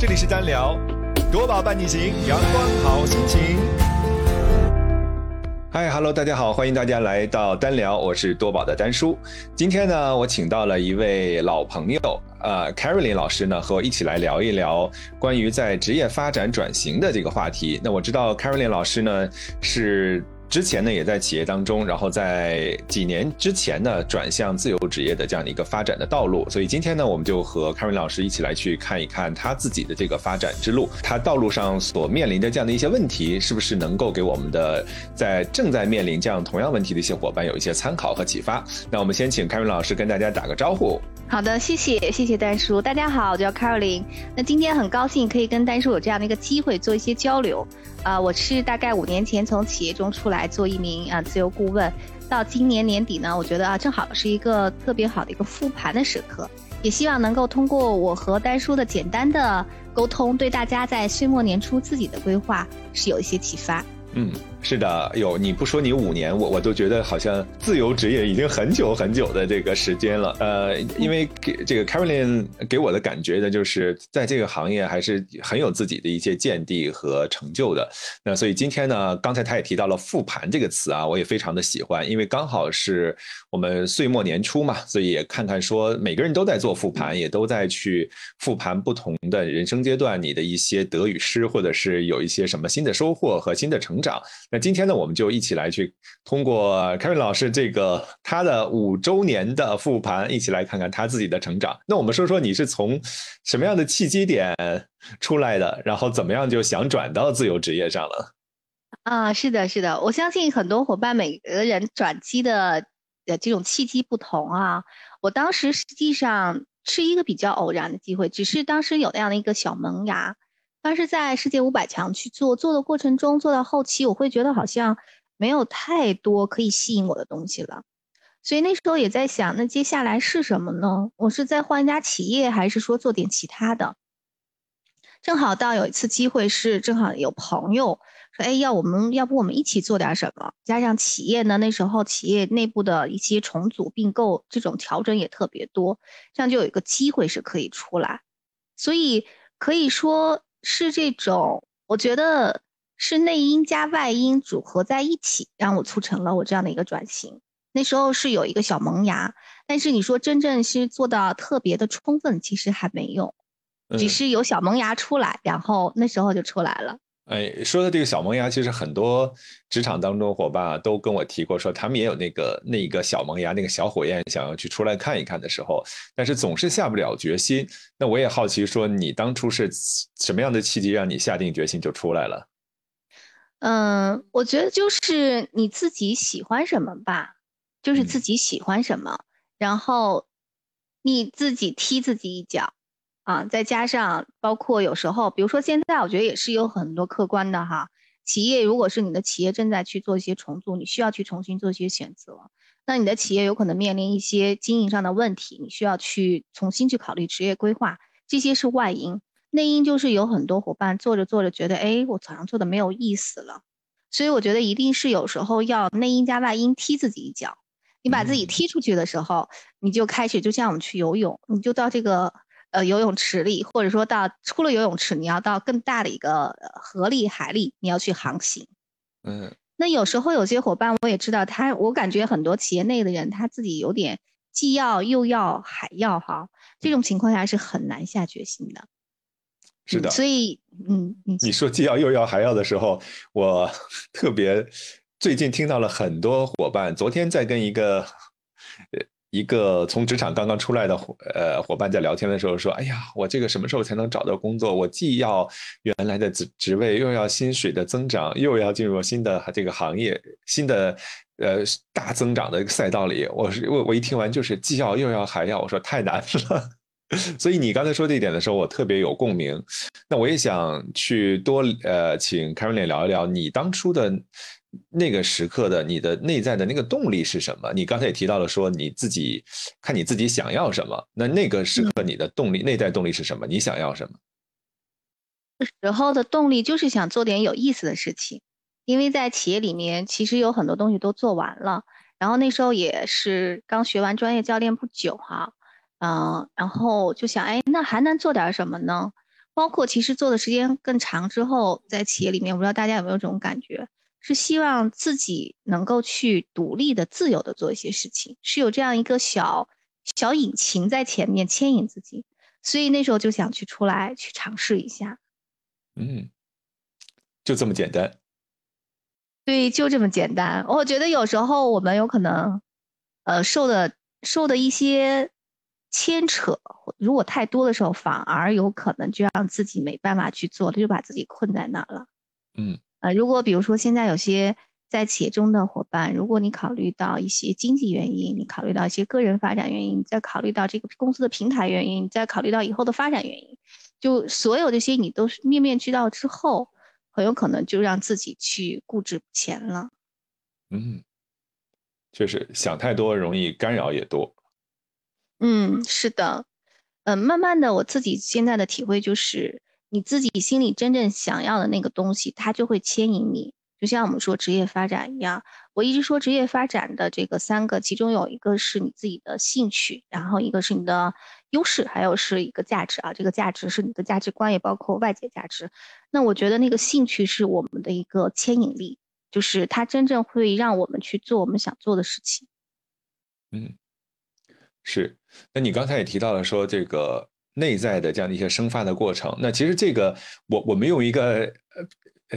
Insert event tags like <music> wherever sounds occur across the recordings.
这里是单聊，多宝伴你行，阳光好心情。嗨，Hello，大家好，欢迎大家来到单聊，我是多宝的丹叔。今天呢，我请到了一位老朋友，呃，Carolyn 老师呢，和我一起来聊一聊关于在职业发展转型的这个话题。那我知道 Carolyn 老师呢是。之前呢，也在企业当中，然后在几年之前呢，转向自由职业的这样的一个发展的道路。所以今天呢，我们就和 Karen 老师一起来去看一看他自己的这个发展之路，他道路上所面临的这样的一些问题，是不是能够给我们的在正在面临这样同样问题的一些伙伴有一些参考和启发？那我们先请 Karen 老师跟大家打个招呼。好的，谢谢谢谢丹叔，大家好，我叫 Caroline。那今天很高兴可以跟丹叔有这样的一个机会做一些交流。啊，我是大概五年前从企业中出来来做一名啊自由顾问，到今年年底呢，我觉得啊正好是一个特别好的一个复盘的时刻，也希望能够通过我和丹叔的简单的沟通，对大家在岁末年初自己的规划是有一些启发。嗯。是的，有你不说你五年，我我都觉得好像自由职业已经很久很久的这个时间了。呃，因为给这个 Carolyn 给我的感觉呢，就是在这个行业还是很有自己的一些见地和成就的。那所以今天呢，刚才他也提到了复盘这个词啊，我也非常的喜欢，因为刚好是我们岁末年初嘛，所以也看看说每个人都在做复盘，也都在去复盘不同的人生阶段你的一些得与失，或者是有一些什么新的收获和新的成长。那今天呢，我们就一起来去通过 Kevin 老师这个他的五周年的复盘，一起来看看他自己的成长。那我们说说你是从什么样的契机点出来的，然后怎么样就想转到自由职业上了？啊，是的，是的，我相信很多伙伴每个人转机的呃这种契机不同啊。我当时实际上是一个比较偶然的机会，只是当时有那样的一个小萌芽。当时在世界五百强去做做的过程中，做到后期，我会觉得好像没有太多可以吸引我的东西了，所以那时候也在想，那接下来是什么呢？我是在换一家企业，还是说做点其他的？正好到有一次机会是，正好有朋友说，哎，要我们要不我们一起做点什么？加上企业呢，那时候企业内部的一些重组并购这种调整也特别多，这样就有一个机会是可以出来，所以可以说。是这种，我觉得是内因加外因组合在一起，让我促成了我这样的一个转型。那时候是有一个小萌芽，但是你说真正是做到特别的充分，其实还没有，只是有小萌芽出来，然后那时候就出来了。哎，说的这个小萌芽，其实很多职场当中伙伴啊都跟我提过，说他们也有那个那一个小萌芽，那个小火焰，想要去出来看一看的时候，但是总是下不了决心。那我也好奇，说你当初是什么样的契机让你下定决心就出来了？嗯，我觉得就是你自己喜欢什么吧，就是自己喜欢什么，然后你自己踢自己一脚。啊，再加上包括有时候，比如说现在，我觉得也是有很多客观的哈。企业如果是你的企业正在去做一些重组，你需要去重新做一些选择，那你的企业有可能面临一些经营上的问题，你需要去重新去考虑职业规划，这些是外因。内因就是有很多伙伴做着做着觉得，哎，我早上做的没有意思了。所以我觉得一定是有时候要内因加外因踢自己一脚。你把自己踢出去的时候，你就开始就像我们去游泳，你就到这个。呃，游泳池里，或者说到出了游泳池，你要到更大的一个河里、海里，你要去航行。嗯，那有时候有些伙伴，我也知道他，我感觉很多企业内的人，他自己有点既要又要还要哈，这种情况下是很难下决心的。是的，所以，嗯，你说既要又要还要的时候，我特别最近听到了很多伙伴，昨天在跟一个呃。一个从职场刚刚出来的伙呃伙伴在聊天的时候说：“哎呀，我这个什么时候才能找到工作？我既要原来的职职位，又要薪水的增长，又要进入新的这个行业，新的呃大增长的一个赛道里。我是我我一听完就是既要又要还要，我说太难了。<laughs> 所以你刚才说这一点的时候，我特别有共鸣。那我也想去多呃请 k a r 聊一聊你当初的。”那个时刻的你的内在的那个动力是什么？你刚才也提到了说你自己看你自己想要什么，那那个时刻你的动力内在动力是什么？你想要什么？时候的动力就是想做点有意思的事情，因为在企业里面其实有很多东西都做完了，然后那时候也是刚学完专业教练不久哈，嗯，然后就想哎，那还能做点什么呢？包括其实做的时间更长之后，在企业里面，我不知道大家有没有这种感觉，是希望自己能够去独立的、自由的做一些事情，是有这样一个小小引擎在前面牵引自己，所以那时候就想去出来去尝试一下。嗯，就这么简单。对，就这么简单。我觉得有时候我们有可能，呃，受的受的一些牵扯，如果太多的时候，反而有可能就让自己没办法去做，就把自己困在那儿了。嗯，呃，如果比如说现在有些在企业中的伙伴，如果你考虑到一些经济原因，你考虑到一些个人发展原因，再考虑到这个公司的平台原因，再考虑到以后的发展原因，就所有这些你都是面面俱到之后。很有可能就让自己去固执不前了。嗯，确实想太多容易干扰也多。嗯，是的。嗯，慢慢的，我自己现在的体会就是，你自己心里真正想要的那个东西，它就会牵引你。就像我们说职业发展一样，我一直说职业发展的这个三个，其中有一个是你自己的兴趣，然后一个是你的优势，还有是一个价值啊。这个价值是你的价值观，也包括外界价值。那我觉得那个兴趣是我们的一个牵引力，就是它真正会让我们去做我们想做的事情。嗯，是。那你刚才也提到了说这个内在的这样的一些生发的过程，那其实这个我我们用一个呃。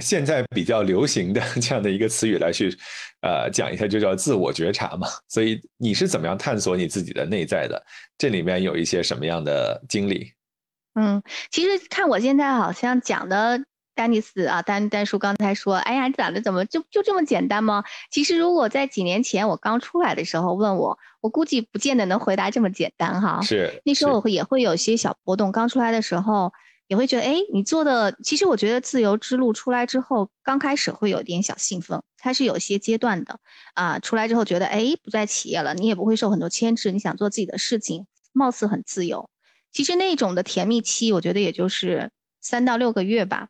现在比较流行的这样的一个词语来去，呃，讲一下就叫自我觉察嘛。所以你是怎么样探索你自己的内在的？这里面有一些什么样的经历？嗯，其实看我现在好像讲的丹尼斯啊，丹丹叔刚才说，哎呀，咋的怎么就就这么简单吗？其实如果在几年前我刚出来的时候问我，我估计不见得能回答这么简单哈。是，那时候我会也会有些小波动。刚出来的时候。也会觉得，哎，你做的，其实我觉得自由之路出来之后，刚开始会有点小兴奋，它是有些阶段的，啊，出来之后觉得，哎，不在企业了，你也不会受很多牵制，你想做自己的事情，貌似很自由。其实那种的甜蜜期，我觉得也就是三到六个月吧。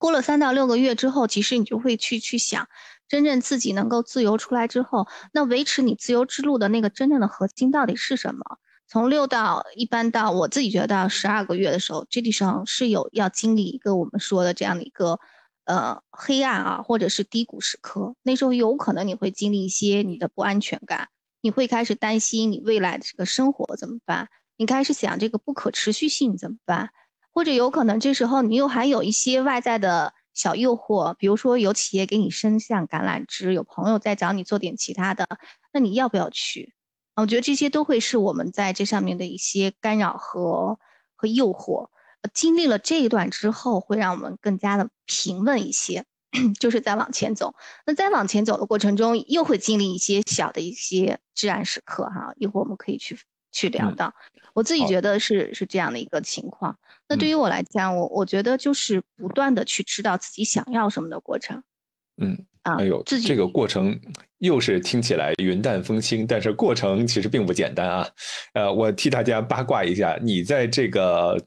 过了三到六个月之后，其实你就会去去想，真正自己能够自由出来之后，那维持你自由之路的那个真正的核心到底是什么？从六到一般到我自己觉得到十二个月的时候，这地上是有要经历一个我们说的这样的一个呃黑暗啊，或者是低谷时刻。那时候有可能你会经历一些你的不安全感，你会开始担心你未来的这个生活怎么办？你开始想这个不可持续性怎么办？或者有可能这时候你又还有一些外在的小诱惑，比如说有企业给你伸向橄榄枝，有朋友在找你做点其他的，那你要不要去？我觉得这些都会是我们在这上面的一些干扰和和诱惑。经历了这一段之后，会让我们更加的平稳一些，<clears throat> 就是在往前走。那在往前走的过程中，又会经历一些小的一些至暗时刻哈。一会儿我们可以去去聊到。我自己觉得是是这样的一个情况。那对于我来讲，我我觉得就是不断的去知道自己想要什么的过程。嗯，啊哎呦，这个过程又是听起来云淡风轻，但是过程其实并不简单啊。呃，我替大家八卦一下，你在这个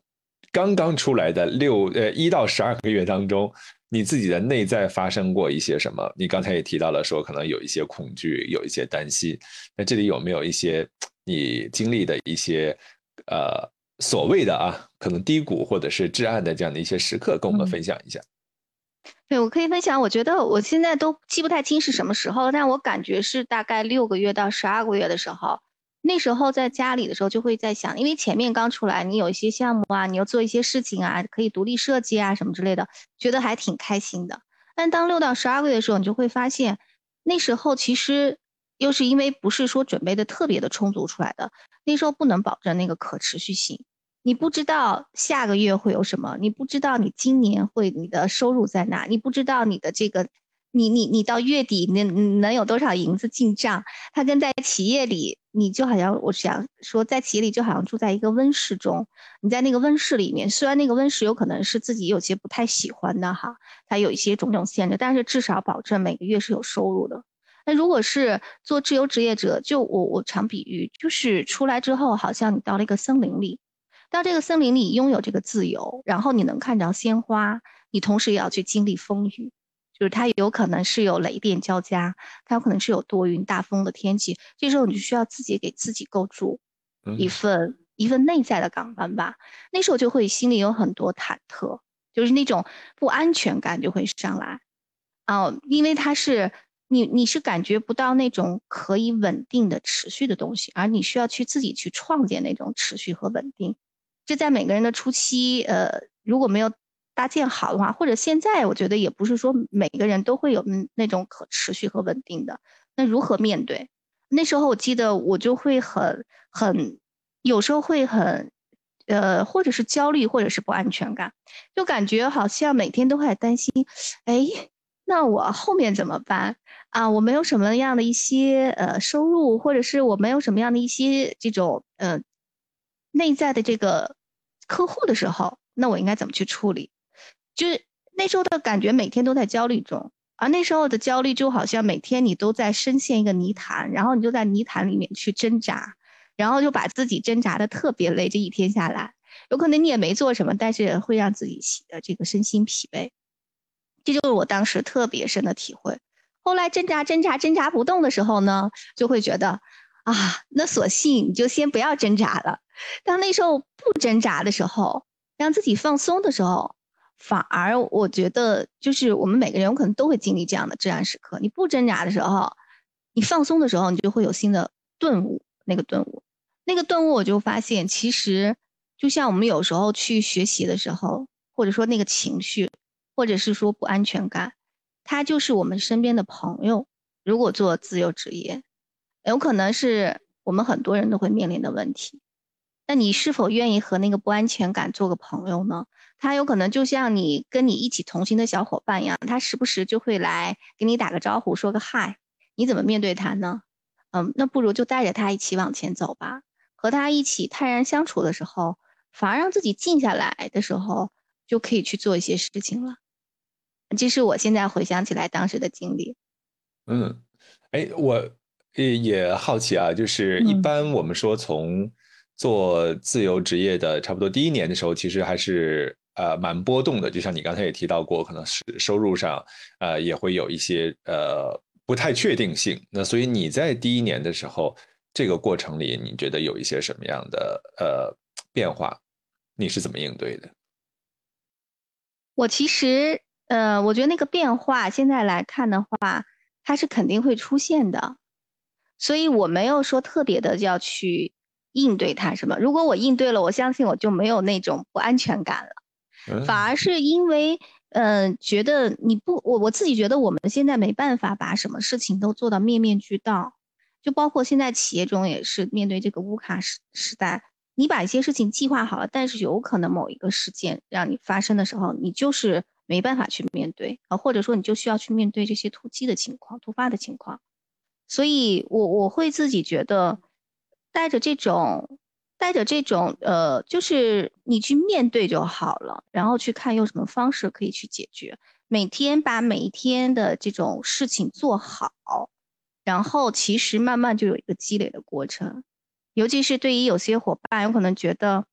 刚刚出来的六呃一到十二个月当中，你自己的内在发生过一些什么？你刚才也提到了说，可能有一些恐惧，有一些担心。那这里有没有一些你经历的一些呃所谓的啊，可能低谷或者是至暗的这样的一些时刻，跟我们分享一下？对，我可以分享。我觉得我现在都记不太清是什么时候，但我感觉是大概六个月到十二个月的时候。那时候在家里的时候就会在想，因为前面刚出来，你有一些项目啊，你要做一些事情啊，可以独立设计啊什么之类的，觉得还挺开心的。但当六到十二个月的时候，你就会发现，那时候其实又是因为不是说准备的特别的充足出来的，那时候不能保证那个可持续性。你不知道下个月会有什么，你不知道你今年会你的收入在哪，你不知道你的这个，你你你到月底能能有多少银子进账？它跟在企业里，你就好像我想说，在企业里就好像住在一个温室中，你在那个温室里面，虽然那个温室有可能是自己有些不太喜欢的哈，它有一些种种限制，但是至少保证每个月是有收入的。那如果是做自由职业者，就我我常比喻，就是出来之后，好像你到了一个森林里。到这个森林里拥有这个自由，然后你能看着鲜花，你同时也要去经历风雨，就是它有可能是有雷电交加，它有可能是有多云大风的天气，这时候你就需要自己给自己构筑一份一份内在的港湾吧。那时候就会心里有很多忐忑，就是那种不安全感就会上来，哦，因为它是你你是感觉不到那种可以稳定的持续的东西，而你需要去自己去创建那种持续和稳定。这在每个人的初期，呃，如果没有搭建好的话，或者现在我觉得也不是说每个人都会有那种可持续和稳定的。那如何面对？那时候我记得我就会很很，有时候会很，呃，或者是焦虑，或者是不安全感，就感觉好像每天都会担心，哎，那我后面怎么办啊？我没有什么样的一些呃收入，或者是我没有什么样的一些这种呃内在的这个客户的时候，那我应该怎么去处理？就是那时候的感觉，每天都在焦虑中。而那时候的焦虑就好像每天你都在深陷一个泥潭，然后你就在泥潭里面去挣扎，然后就把自己挣扎的特别累。这一天下来，有可能你也没做什么，但是会让自己的这个身心疲惫。这就是我当时特别深的体会。后来挣扎挣扎挣扎不动的时候呢，就会觉得啊，那索性你就先不要挣扎了。当那时候不挣扎的时候，让自己放松的时候。反而我觉得，就是我们每个人有可能都会经历这样的至暗时刻。你不挣扎的时候，你放松的时候，你就会有新的顿悟。那个顿悟，那个顿悟，我就发现，其实就像我们有时候去学习的时候，或者说那个情绪，或者是说不安全感，它就是我们身边的朋友。如果做自由职业，有可能是我们很多人都会面临的问题。那你是否愿意和那个不安全感做个朋友呢？他有可能就像你跟你一起同行的小伙伴一样，他时不时就会来给你打个招呼，说个嗨，你怎么面对他呢？嗯，那不如就带着他一起往前走吧。和他一起泰然相处的时候，反而让自己静下来的时候，就可以去做一些事情了。这是我现在回想起来当时的经历。嗯，哎，我也也好奇啊，就是一般我们说从。做自由职业的，差不多第一年的时候，其实还是呃蛮波动的。就像你刚才也提到过，可能是收入上呃也会有一些呃不太确定性。那所以你在第一年的时候，这个过程里，你觉得有一些什么样的呃变化？你是怎么应对的？我其实呃，我觉得那个变化现在来看的话，它是肯定会出现的，所以我没有说特别的要去。应对它什么？如果我应对了，我相信我就没有那种不安全感了，反而是因为，嗯，觉得你不，我我自己觉得我们现在没办法把什么事情都做到面面俱到，就包括现在企业中也是面对这个乌卡时时代，你把一些事情计划好了，但是有可能某一个事件让你发生的时候，你就是没办法去面对啊，或者说你就需要去面对这些突击的情况、突发的情况，所以我我会自己觉得。带着这种，带着这种，呃，就是你去面对就好了，然后去看用什么方式可以去解决。每天把每一天的这种事情做好，然后其实慢慢就有一个积累的过程。尤其是对于有些伙伴，有可能觉得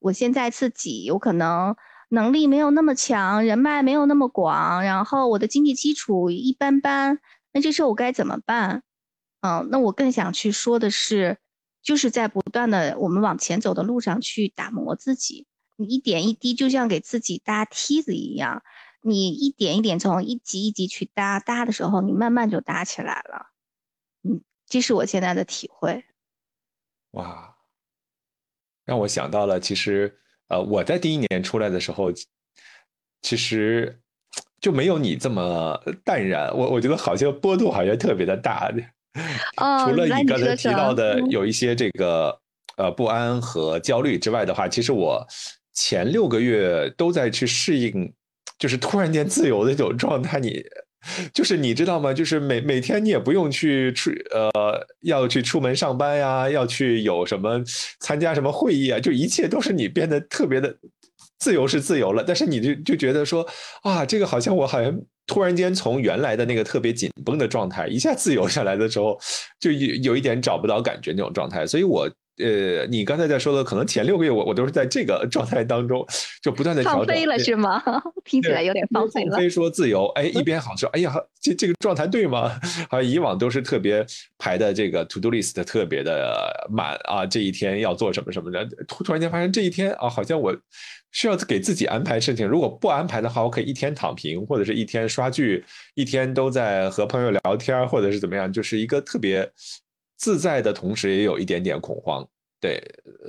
我现在自己有可能能力没有那么强，人脉没有那么广，然后我的经济基础一般般，那这时候我该怎么办？嗯，那我更想去说的是。就是在不断的我们往前走的路上去打磨自己，你一点一滴就像给自己搭梯子一样，你一点一点从一级一级去搭，搭的时候你慢慢就搭起来了。嗯，这是我现在的体会。哇，让我想到了，其实呃，我在第一年出来的时候，其实就没有你这么淡然。我我觉得好像波动好像特别的大。<laughs> 除了你刚才提到的有一些这个呃不安和焦虑之外的话，其实我前六个月都在去适应，就是突然间自由的这种状态。你就是你知道吗？就是每每天你也不用去出呃要去出门上班呀，要去有什么参加什么会议啊，就一切都是你变得特别的自由是自由了。但是你就就觉得说啊，这个好像我好像。突然间从原来的那个特别紧绷的状态一下自由下来的时候，就有有一点找不到感觉那种状态。所以我呃，你刚才在说的，可能前六个月我我都是在这个状态当中，就不断的放飞了是吗？听起来有点放飞了。放飞说自由，哎，一边好说，哎呀，这这个状态对吗？<laughs> 好像以往都是特别排的这个 to do list 特别的满啊，这一天要做什么什么的，突突然间发现这一天啊，好像我需要给自己安排事情，如果不安排的话，我可以一天躺平，或者是一天刷剧，一天都在和朋友聊天，或者是怎么样，就是一个特别。自在的同时，也有一点点恐慌，对，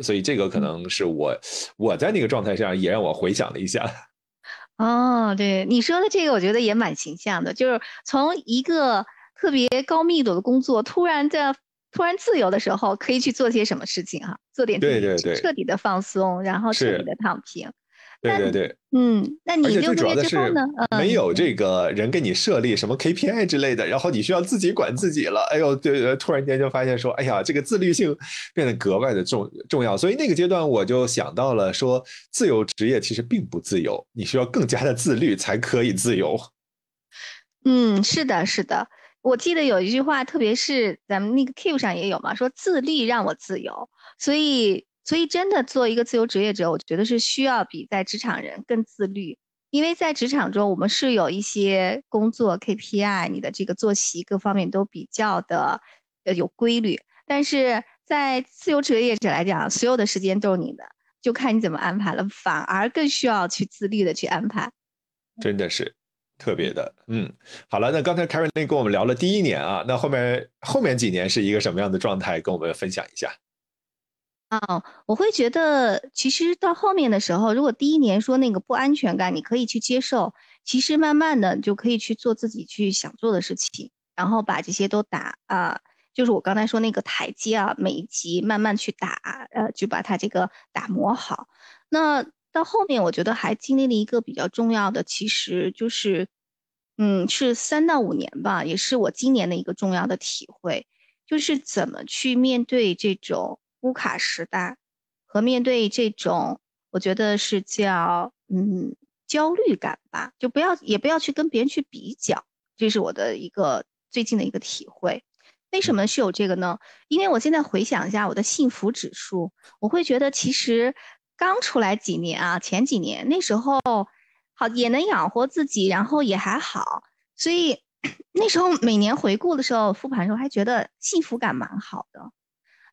所以这个可能是我我在那个状态下，也让我回想了一下。<laughs> 哦，对，你说的这个，我觉得也蛮形象的，就是从一个特别高密度的工作，突然的突然自由的时候，可以去做些什么事情哈，做点对对对，彻底的放松，然后彻底的躺平。对对对，嗯，那你六个月之后呢？没有这个人给你设立什么 KPI 之类的，然后你需要自己管自己了。哎呦，对，突然间就发现说，哎呀，这个自律性变得格外的重重要。所以那个阶段我就想到了说，自由职业其实并不自由，你需要更加的自律才可以自由。嗯，是的，是的。我记得有一句话，特别是咱们那个 Keep 上也有嘛，说自律让我自由。所以。所以，真的做一个自由职业者，我觉得是需要比在职场人更自律。因为在职场中，我们是有一些工作 KPI，你的这个作息各方面都比较的呃有规律。但是在自由职业者来讲，所有的时间都是你的，就看你怎么安排了，反而更需要去自律的去安排。真的是特别的，嗯，好了，那刚才 Karen 跟我们聊了第一年啊，那后面后面几年是一个什么样的状态，跟我们分享一下。啊，我会觉得，其实到后面的时候，如果第一年说那个不安全感，你可以去接受，其实慢慢的就可以去做自己去想做的事情，然后把这些都打啊，就是我刚才说那个台阶啊，每一级慢慢去打，呃，就把它这个打磨好。那到后面，我觉得还经历了一个比较重要的，其实就是，嗯，是三到五年吧，也是我今年的一个重要的体会，就是怎么去面对这种。乌卡时代和面对这种，我觉得是叫嗯焦虑感吧，就不要也不要去跟别人去比较，这是我的一个最近的一个体会。为什么是有这个呢？因为我现在回想一下我的幸福指数，我会觉得其实刚出来几年啊，前几年那时候好也能养活自己，然后也还好，所以 <clears throat> 那时候每年回顾的时候复盘的时候还觉得幸福感蛮好的。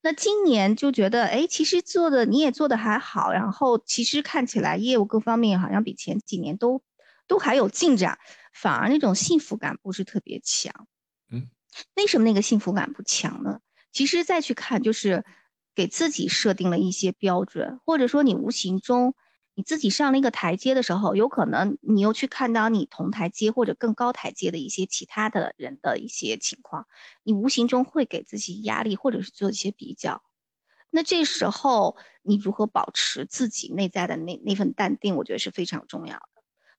那今年就觉得，哎，其实做的你也做的还好，然后其实看起来业务各方面好像比前几年都都还有进展，反而那种幸福感不是特别强。嗯，为什么那个幸福感不强呢？其实再去看，就是给自己设定了一些标准，或者说你无形中。你自己上了一个台阶的时候，有可能你又去看到你同台阶或者更高台阶的一些其他的人的一些情况，你无形中会给自己压力，或者是做一些比较。那这时候你如何保持自己内在的那那份淡定，我觉得是非常重要的。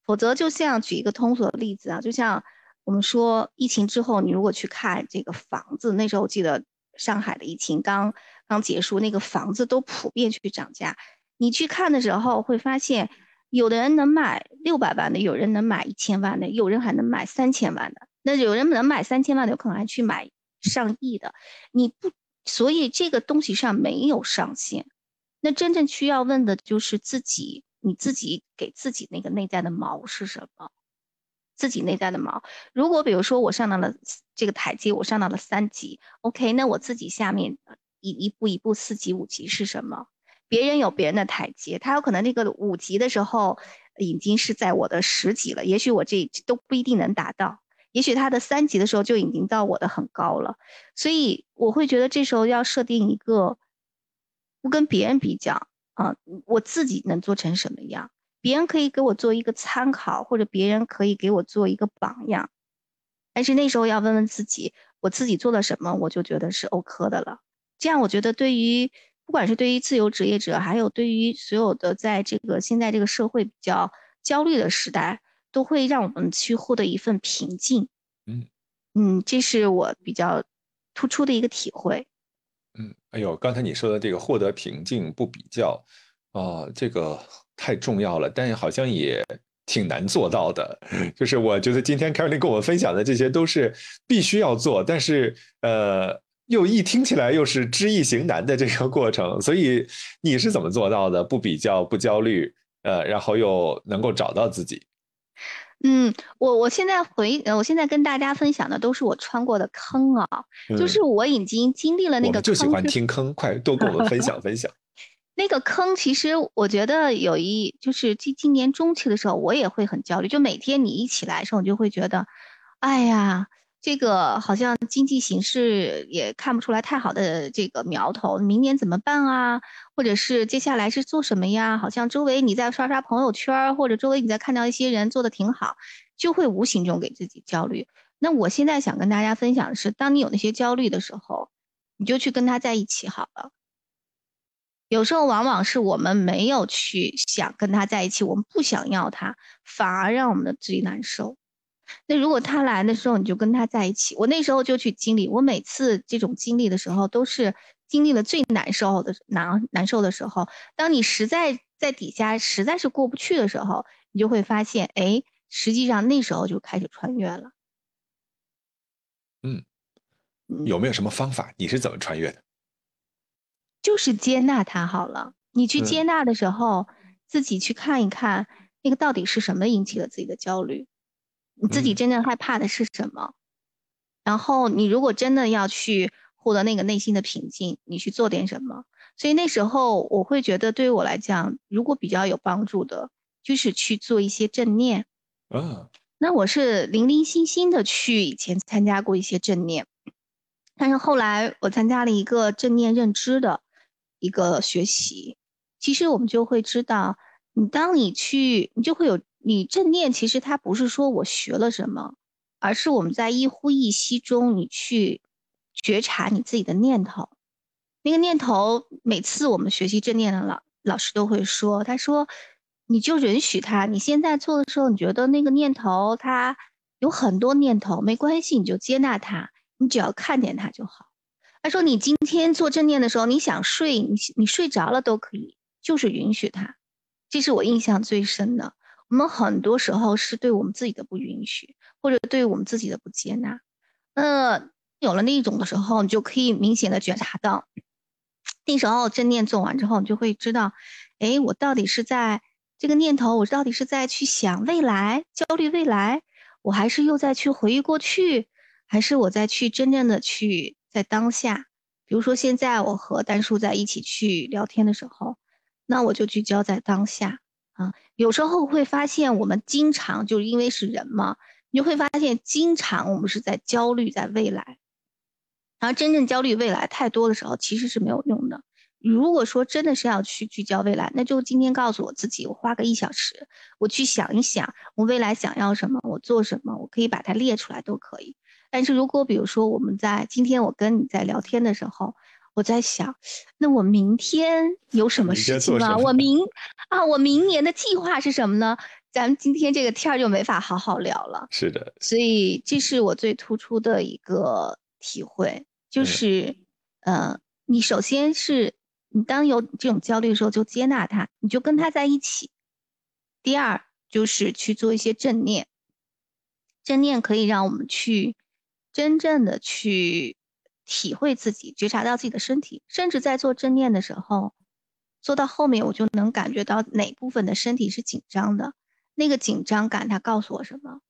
否则，就像举一个通俗的例子啊，就像我们说疫情之后，你如果去看这个房子，那时候我记得上海的疫情刚刚结束，那个房子都普遍去涨价。你去看的时候会发现，有的人能买六百万的，有人能买一千万的，有人还能买三千万的。那有人能买三千万的，有可能还去买上亿的。你不，所以这个东西上没有上限。那真正需要问的就是自己，你自己给自己那个内在的锚是什么？自己内在的锚。如果比如说我上到了这个台阶，我上到了三级，OK，那我自己下面一一步一步四级五级是什么？别人有别人的台阶，他有可能那个五级的时候已经是在我的十级了，也许我这都不一定能达到，也许他的三级的时候就已经到我的很高了，所以我会觉得这时候要设定一个不跟别人比较啊，我自己能做成什么样，别人可以给我做一个参考，或者别人可以给我做一个榜样，但是那时候要问问自己，我自己做了什么，我就觉得是 OK 的了，这样我觉得对于。不管是对于自由职业者，还有对于所有的在这个现在这个社会比较焦虑的时代，都会让我们去获得一份平静。嗯嗯，这是我比较突出的一个体会。嗯，哎呦，刚才你说的这个获得平静不比较啊，这个太重要了，但好像也挺难做到的。<laughs> 就是我觉得今天 Carly 跟我们分享的这些都是必须要做，但是呃。又一听起来又是知易行难的这个过程，所以你是怎么做到的？不比较，不焦虑，呃，然后又能够找到自己。嗯，我我现在回，我现在跟大家分享的都是我穿过的坑啊，就是我已经经历了那个。就喜欢听坑，快多跟我们分享分享。<laughs> 那个坑其实我觉得有一，就是今今年中期的时候，我也会很焦虑，就每天你一起来的时候，我就会觉得，哎呀。这个好像经济形势也看不出来太好的这个苗头，明年怎么办啊？或者是接下来是做什么呀？好像周围你在刷刷朋友圈，或者周围你在看到一些人做的挺好，就会无形中给自己焦虑。那我现在想跟大家分享的是，当你有那些焦虑的时候，你就去跟他在一起好了。有时候往往是我们没有去想跟他在一起，我们不想要他，反而让我们的自己难受。那如果他来的时候，你就跟他在一起。我那时候就去经历，我每次这种经历的时候，都是经历了最难受的难难受的时候。当你实在在底下实在是过不去的时候，你就会发现，哎，实际上那时候就开始穿越了。嗯，有没有什么方法？你是怎么穿越的？就是接纳他好了。你去接纳的时候，自己去看一看，那个到底是什么引起了自己的焦虑。你自己真正害怕的是什么？然后你如果真的要去获得那个内心的平静，你去做点什么？所以那时候我会觉得，对于我来讲，如果比较有帮助的，就是去做一些正念。啊，那我是零零星星的去以前参加过一些正念，但是后来我参加了一个正念认知的一个学习，其实我们就会知道，你当你去，你就会有。你正念其实它不是说我学了什么，而是我们在一呼一吸中，你去觉察你自己的念头。那个念头，每次我们学习正念的老老师都会说，他说你就允许他。你现在做的时候，你觉得那个念头它有很多念头，没关系，你就接纳它，你只要看见它就好。他说你今天做正念的时候，你想睡，你你睡着了都可以，就是允许它。这是我印象最深的。我们很多时候是对我们自己的不允许，或者对我们自己的不接纳。那有了那一种的时候，你就可以明显的觉察到，那时候正念做完之后，你就会知道，哎，我到底是在这个念头，我到底是在去想未来，焦虑未来，我还是又在去回忆过去，还是我在去真正的去在当下？比如说现在我和丹叔在一起去聊天的时候，那我就聚焦在当下。啊，有时候会发现，我们经常就是因为是人嘛，你就会发现，经常我们是在焦虑在未来，然后真正焦虑未来太多的时候，其实是没有用的。如果说真的是要去聚焦未来，那就今天告诉我自己，我花个一小时，我去想一想，我未来想要什么，我做什么，我可以把它列出来都可以。但是如果比如说我们在今天我跟你在聊天的时候，我在想，那我明天有什么事情吗？我 <laughs> 明啊，我明年的计划是什么呢？咱们今天这个天儿就没法好好聊了。是的，所以这是我最突出的一个体会，就是，呃，你首先是你当有这种焦虑的时候，就接纳它，你就跟他在一起。第二就是去做一些正念，正念可以让我们去真正的去。体会自己，觉察到自己的身体，甚至在做正念的时候，做到后面我就能感觉到哪部分的身体是紧张的，那个紧张感它告诉我什么？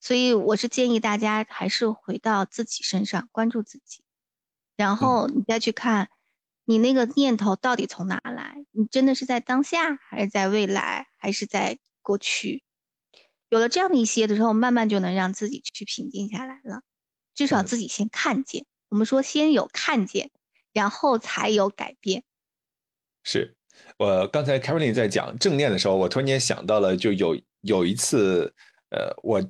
所以我是建议大家还是回到自己身上，关注自己，然后你再去看，你那个念头到底从哪来？你真的是在当下，还是在未来，还是在过去？有了这样的一些的时候，慢慢就能让自己去平静下来了，至少自己先看见。我们说，先有看见，然后才有改变。是我刚才 Carolyn 在讲正念的时候，我突然间想到了，就有有一次，呃，我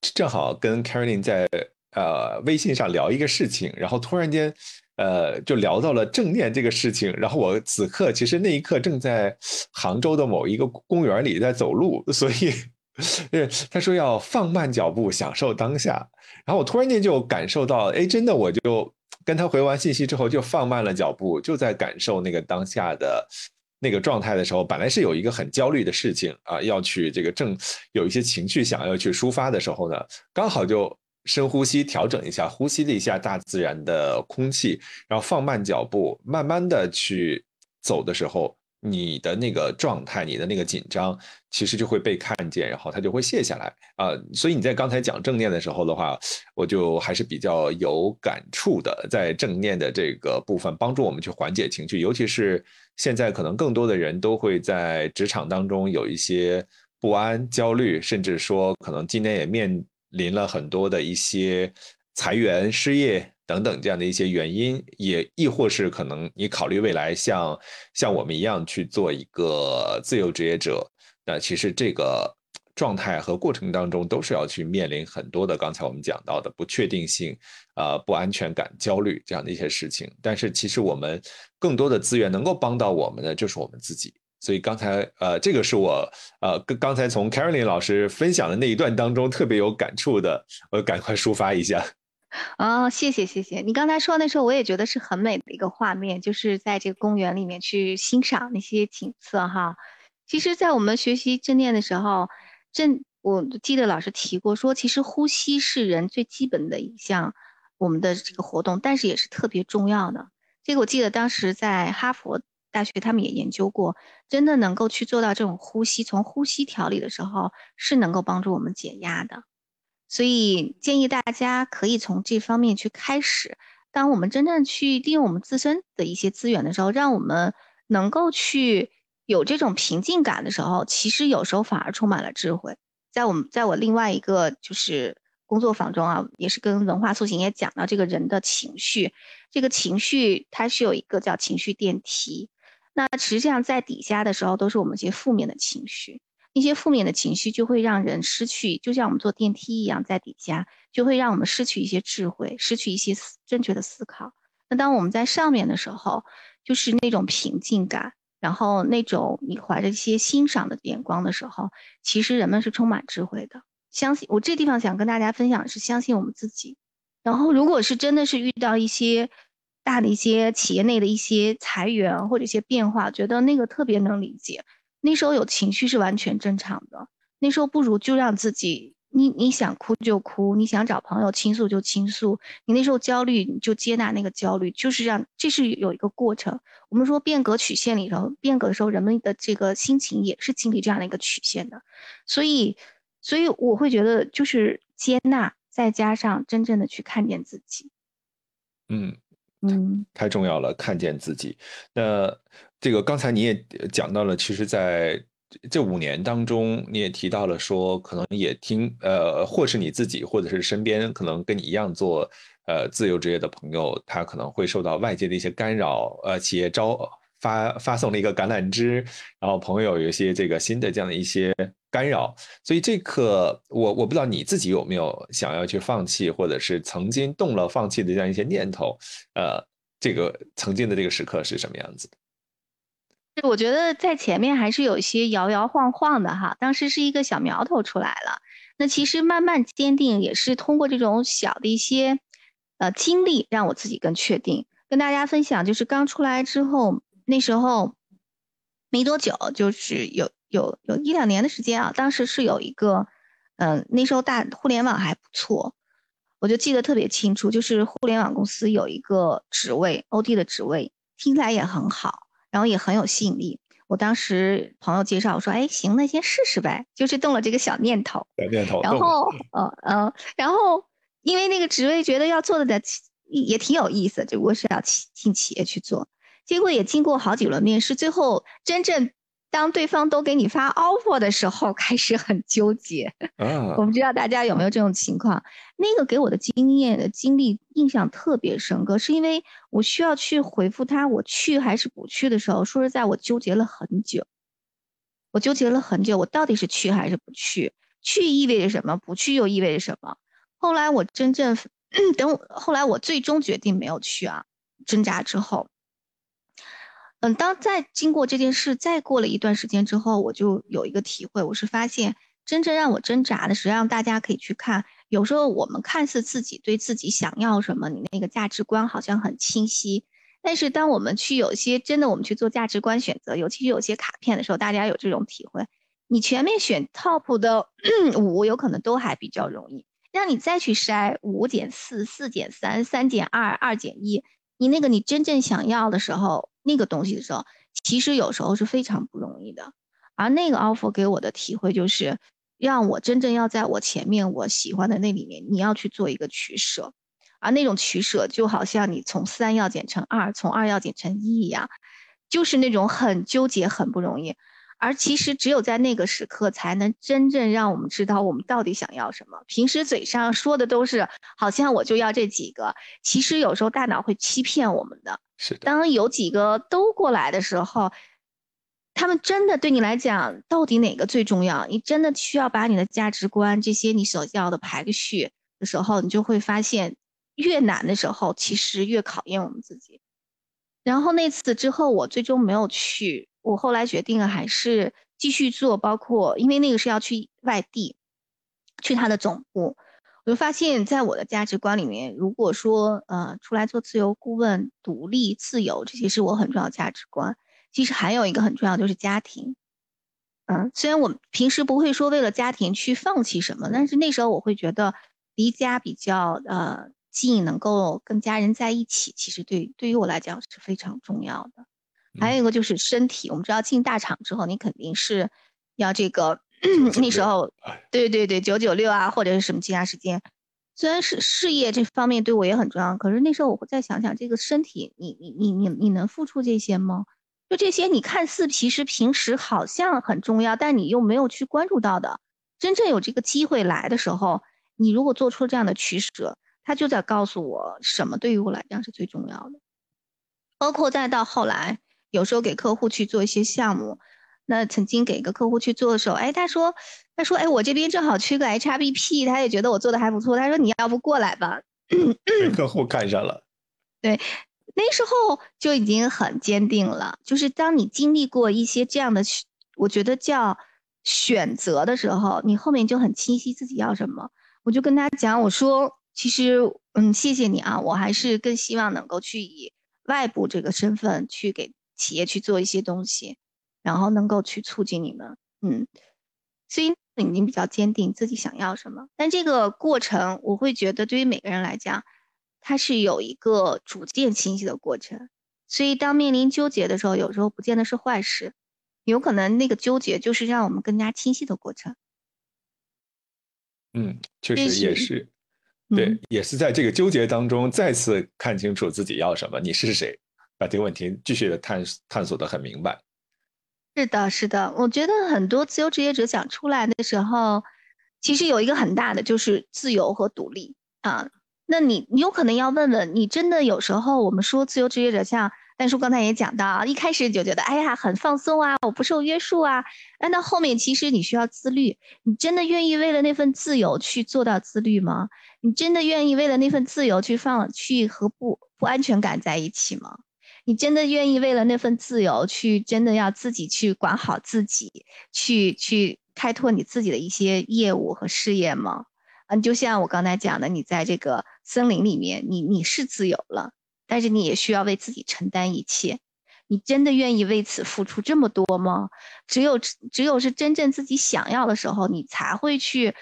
正好跟 Carolyn 在呃微信上聊一个事情，然后突然间，呃，就聊到了正念这个事情。然后我此刻其实那一刻正在杭州的某一个公园里在走路，所以。<laughs> 对，他说要放慢脚步，享受当下。然后我突然间就感受到，哎，真的，我就跟他回完信息之后，就放慢了脚步，就在感受那个当下的那个状态的时候，本来是有一个很焦虑的事情啊，要去这个正有一些情绪想要去抒发的时候呢，刚好就深呼吸，调整一下，呼吸了一下大自然的空气，然后放慢脚步，慢慢的去走的时候。你的那个状态，你的那个紧张，其实就会被看见，然后它就会卸下来啊。所以你在刚才讲正念的时候的话，我就还是比较有感触的，在正念的这个部分，帮助我们去缓解情绪，尤其是现在可能更多的人都会在职场当中有一些不安、焦虑，甚至说可能今年也面临了很多的一些裁员、失业。等等这样的一些原因，也亦或是可能你考虑未来像像我们一样去做一个自由职业者，那其实这个状态和过程当中都是要去面临很多的刚才我们讲到的不确定性、啊不安全感、焦虑这样的一些事情。但是其实我们更多的资源能够帮到我们的就是我们自己。所以刚才呃这个是我呃刚刚才从 Carolyn 老师分享的那一段当中特别有感触的，我赶快抒发一下。哦，谢谢谢谢。你刚才说那时候，我也觉得是很美的一个画面，就是在这个公园里面去欣赏那些景色哈。其实，在我们学习正念的时候，正我记得老师提过说，其实呼吸是人最基本的一项我们的这个活动，但是也是特别重要的。这个我记得当时在哈佛大学他们也研究过，真的能够去做到这种呼吸，从呼吸调理的时候是能够帮助我们减压的。所以建议大家可以从这方面去开始。当我们真正去利用我们自身的一些资源的时候，让我们能够去有这种平静感的时候，其实有时候反而充满了智慧。在我们在我另外一个就是工作坊中啊，也是跟文化塑形也讲到这个人的情绪，这个情绪它是有一个叫情绪电梯。那实际上在底下的时候都是我们一些负面的情绪。一些负面的情绪就会让人失去，就像我们坐电梯一样，在底下就会让我们失去一些智慧，失去一些思正确的思考。那当我们在上面的时候，就是那种平静感，然后那种你怀着一些欣赏的眼光的时候，其实人们是充满智慧的。相信我这地方想跟大家分享的是，相信我们自己。然后，如果是真的是遇到一些大的一些企业内的一些裁员或者一些变化，觉得那个特别能理解。那时候有情绪是完全正常的，那时候不如就让自己，你你想哭就哭，你想找朋友倾诉就倾诉，你那时候焦虑你就接纳那个焦虑，就是让这是有一个过程。我们说变革曲线里头，变革的时候人们的这个心情也是经历这样的一个曲线的，所以，所以我会觉得就是接纳，再加上真正的去看见自己，嗯。嗯，太重要了，看见自己。那这个刚才你也讲到了，其实在这五年当中，你也提到了说，可能也听呃，或是你自己，或者是身边可能跟你一样做呃自由职业的朋友，他可能会受到外界的一些干扰，呃，企业招。发发送了一个橄榄枝，然后朋友有一些这个新的这样的一些干扰，所以这个我我不知道你自己有没有想要去放弃，或者是曾经动了放弃的这样一些念头，呃，这个曾经的这个时刻是什么样子的？我觉得在前面还是有一些摇摇晃晃的哈，当时是一个小苗头出来了，那其实慢慢坚定也是通过这种小的一些呃经历，让我自己更确定。跟大家分享，就是刚出来之后。那时候没多久，就是有有有一两年的时间啊。当时是有一个，嗯，那时候大互联网还不错，我就记得特别清楚，就是互联网公司有一个职位，OD 的职位，听起来也很好，然后也很有吸引力。我当时朋友介绍，我说，哎，行，那先试试呗，就是动了这个小念头。小念头。然后，呃呃，然后因为那个职位觉得要做的也挺有意思，只不过是要进企业去做。结果也经过好几轮面试，最后真正当对方都给你发 offer 的时候，开始很纠结。<laughs> 我不知道大家有没有这种情况？那个给我的经验的经历印象特别深刻，是因为我需要去回复他，我去还是不去的时候，说实在，我纠结了很久。我纠结了很久，我到底是去还是不去？去意味着什么？不去又意味着什么？后来我真正 <clears throat> 等，后来我最终决定没有去啊，挣扎之后。嗯，当再经过这件事，再过了一段时间之后，我就有一个体会，我是发现真正让我挣扎的实际上大家可以去看，有时候我们看似自己对自己想要什么，你那个价值观好像很清晰，但是当我们去有些真的我们去做价值观选择，尤其是有些卡片的时候，大家有这种体会，你前面选 top 的 <clears throat> 五，有可能都还比较容易，让你再去筛五减四、四减三、三减二、二减一，你那个你真正想要的时候，那个东西的时候，其实有时候是非常不容易的。而那个 offer 给我的体会就是，让我真正要在我前面我喜欢的那里面，你要去做一个取舍，而那种取舍就好像你从三要减成二，从二要减成一一样，就是那种很纠结、很不容易。而其实只有在那个时刻，才能真正让我们知道我们到底想要什么。平时嘴上说的都是好像我就要这几个，其实有时候大脑会欺骗我们的。是的。当有几个都过来的时候，他们真的对你来讲，到底哪个最重要？你真的需要把你的价值观这些你所要的排个序的时候，你就会发现，越难的时候，其实越考验我们自己。然后那次之后，我最终没有去。我后来决定，还是继续做，包括因为那个是要去外地，去他的总部，我就发现，在我的价值观里面，如果说呃出来做自由顾问、独立、自由，这些是我很重要的价值观。其实还有一个很重要，就是家庭。嗯，虽然我平时不会说为了家庭去放弃什么，但是那时候我会觉得离家比较呃近，能够跟家人在一起，其实对对于我来讲是非常重要的。还有一个就是身体，我们知道进大厂之后，你肯定是要这个那时候，对对对，九九六啊，或者是什么其他时间。虽然是事业这方面对我也很重要，可是那时候我会再想想，这个身体，你你你你你能付出这些吗？就这些，你看似其实平时好像很重要，但你又没有去关注到的，真正有这个机会来的时候，你如果做出这样的取舍，他就在告诉我什么对于我来讲是最重要的，包括再到后来。有时候给客户去做一些项目，那曾经给一个客户去做的时候，哎，他说，他说，哎，我这边正好缺个 HRBP，他也觉得我做的还不错，他说你要不过来吧，被 <clears throat> 客户看上了。对，那时候就已经很坚定了，就是当你经历过一些这样的，我觉得叫选择的时候，你后面就很清晰自己要什么。我就跟他讲，我说，其实，嗯，谢谢你啊，我还是更希望能够去以外部这个身份去给。企业去做一些东西，然后能够去促进你们，嗯，所以已经比较坚定自己想要什么。但这个过程，我会觉得对于每个人来讲，它是有一个逐渐清晰的过程。所以当面临纠结的时候，有时候不见得是坏事，有可能那个纠结就是让我们更加清晰的过程。嗯，确实也是，对，也是在这个纠结当中再次看清楚自己要什么，你是谁。把这个问题继续的探探索的很明白。是的，是的，我觉得很多自由职业者讲出来的时候，其实有一个很大的就是自由和独立啊。那你你有可能要问问，你真的有时候我们说自由职业者，像但是刚才也讲到，一开始就觉得哎呀很放松啊，我不受约束啊，那后面其实你需要自律，你真的愿意为了那份自由去做到自律吗？你真的愿意为了那份自由去放去和不不安全感在一起吗？你真的愿意为了那份自由去，真的要自己去管好自己，去去开拓你自己的一些业务和事业吗？嗯，就像我刚才讲的，你在这个森林里面，你你是自由了，但是你也需要为自己承担一切。你真的愿意为此付出这么多吗？只有只有是真正自己想要的时候，你才会去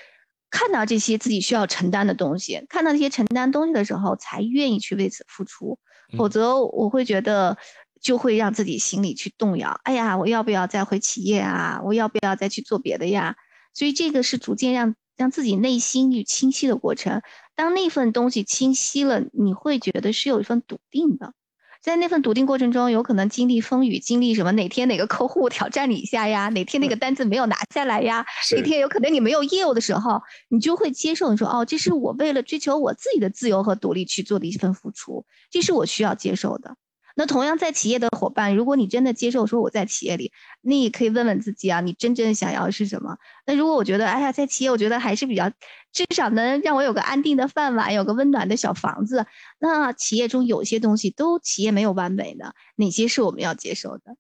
看到这些自己需要承担的东西，看到这些承担东西的时候，才愿意去为此付出。否则我会觉得，就会让自己心里去动摇。哎呀，我要不要再回企业啊？我要不要再去做别的呀？所以这个是逐渐让让自己内心去清晰的过程。当那份东西清晰了，你会觉得是有一份笃定的。在那份笃定过程中，有可能经历风雨，经历什么？哪天哪个客户挑战你一下呀？哪天那个单子没有拿下来呀？哪天有可能你没有业务的时候，你就会接受，你说哦，这是我为了追求我自己的自由和独立去做的一份付出，这是我需要接受的。那同样在企业的伙伴，如果你真的接受说我在企业里，你也可以问问自己啊，你真正想要的是什么？那如果我觉得，哎呀，在企业我觉得还是比较，至少能让我有个安定的饭碗，有个温暖的小房子。那企业中有些东西都企业没有完美的，哪些是我们要接受的？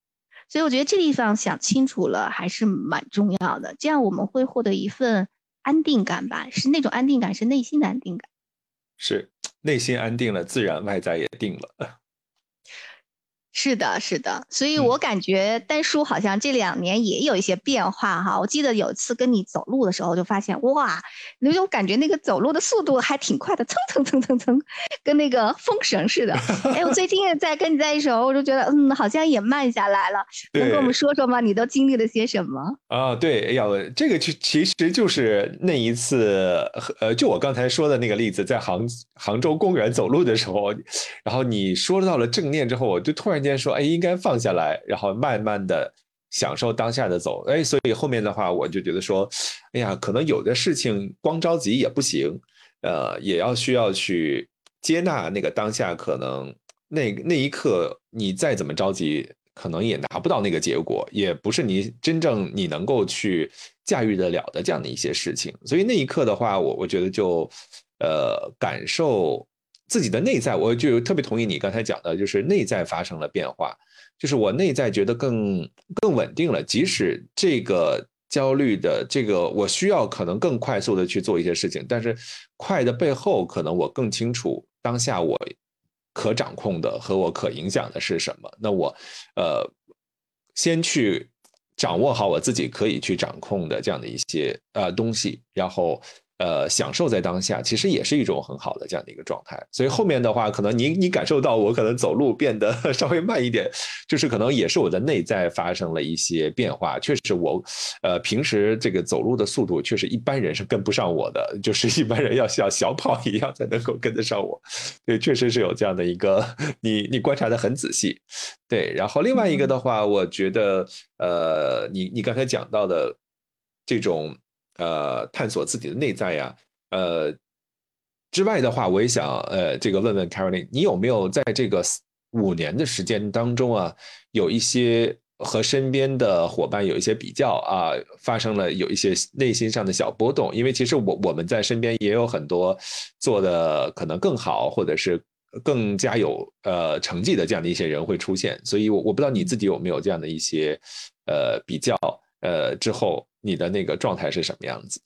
所以我觉得这地方想清楚了还是蛮重要的，这样我们会获得一份安定感吧，是那种安定感，是内心的安定感。是内心安定了，自然外在也定了。是的，是的，所以我感觉丹叔好像这两年也有一些变化哈。我记得有一次跟你走路的时候，就发现哇，那种感觉那个走路的速度还挺快的，蹭蹭蹭蹭蹭，跟那个风绳似的。哎，我最近也在跟你在一起时候，我就觉得嗯，好像也慢下来了。能跟我们说说吗？你都经历了些什么？啊，对，哎呀，这个其其实就是那一次，呃，就我刚才说的那个例子，在杭杭州公园走路的时候，然后你说到了正念之后，我就突然。间说，哎，应该放下来，然后慢慢的享受当下的走，哎，所以后面的话，我就觉得说，哎呀，可能有的事情光着急也不行，呃，也要需要去接纳那个当下，可能那那一刻你再怎么着急，可能也拿不到那个结果，也不是你真正你能够去驾驭得了的这样的一些事情，所以那一刻的话，我我觉得就，呃，感受。自己的内在，我就特别同意你刚才讲的，就是内在发生了变化，就是我内在觉得更更稳定了。即使这个焦虑的这个，我需要可能更快速的去做一些事情，但是快的背后，可能我更清楚当下我可掌控的和我可影响的是什么。那我呃，先去掌握好我自己可以去掌控的这样的一些呃东西，然后。呃，享受在当下，其实也是一种很好的这样的一个状态。所以后面的话，可能你你感受到我可能走路变得 <laughs> 稍微慢一点，就是可能也是我的内在发生了一些变化。确实，我呃平时这个走路的速度，确实一般人是跟不上我的，就是一般人要像小跑一样才能够跟得上我。对，确实是有这样的一个，你你观察的很仔细。对，然后另外一个的话，我觉得呃，你你刚才讲到的这种。呃，探索自己的内在呀，呃，之外的话，我也想呃，这个问问 Caroline，你有没有在这个五年的时间当中啊，有一些和身边的伙伴有一些比较啊，发生了有一些内心上的小波动？因为其实我我们在身边也有很多做的可能更好，或者是更加有呃成绩的这样的一些人会出现，所以我我不知道你自己有没有这样的一些呃比较。呃，之后你的那个状态是什么样子？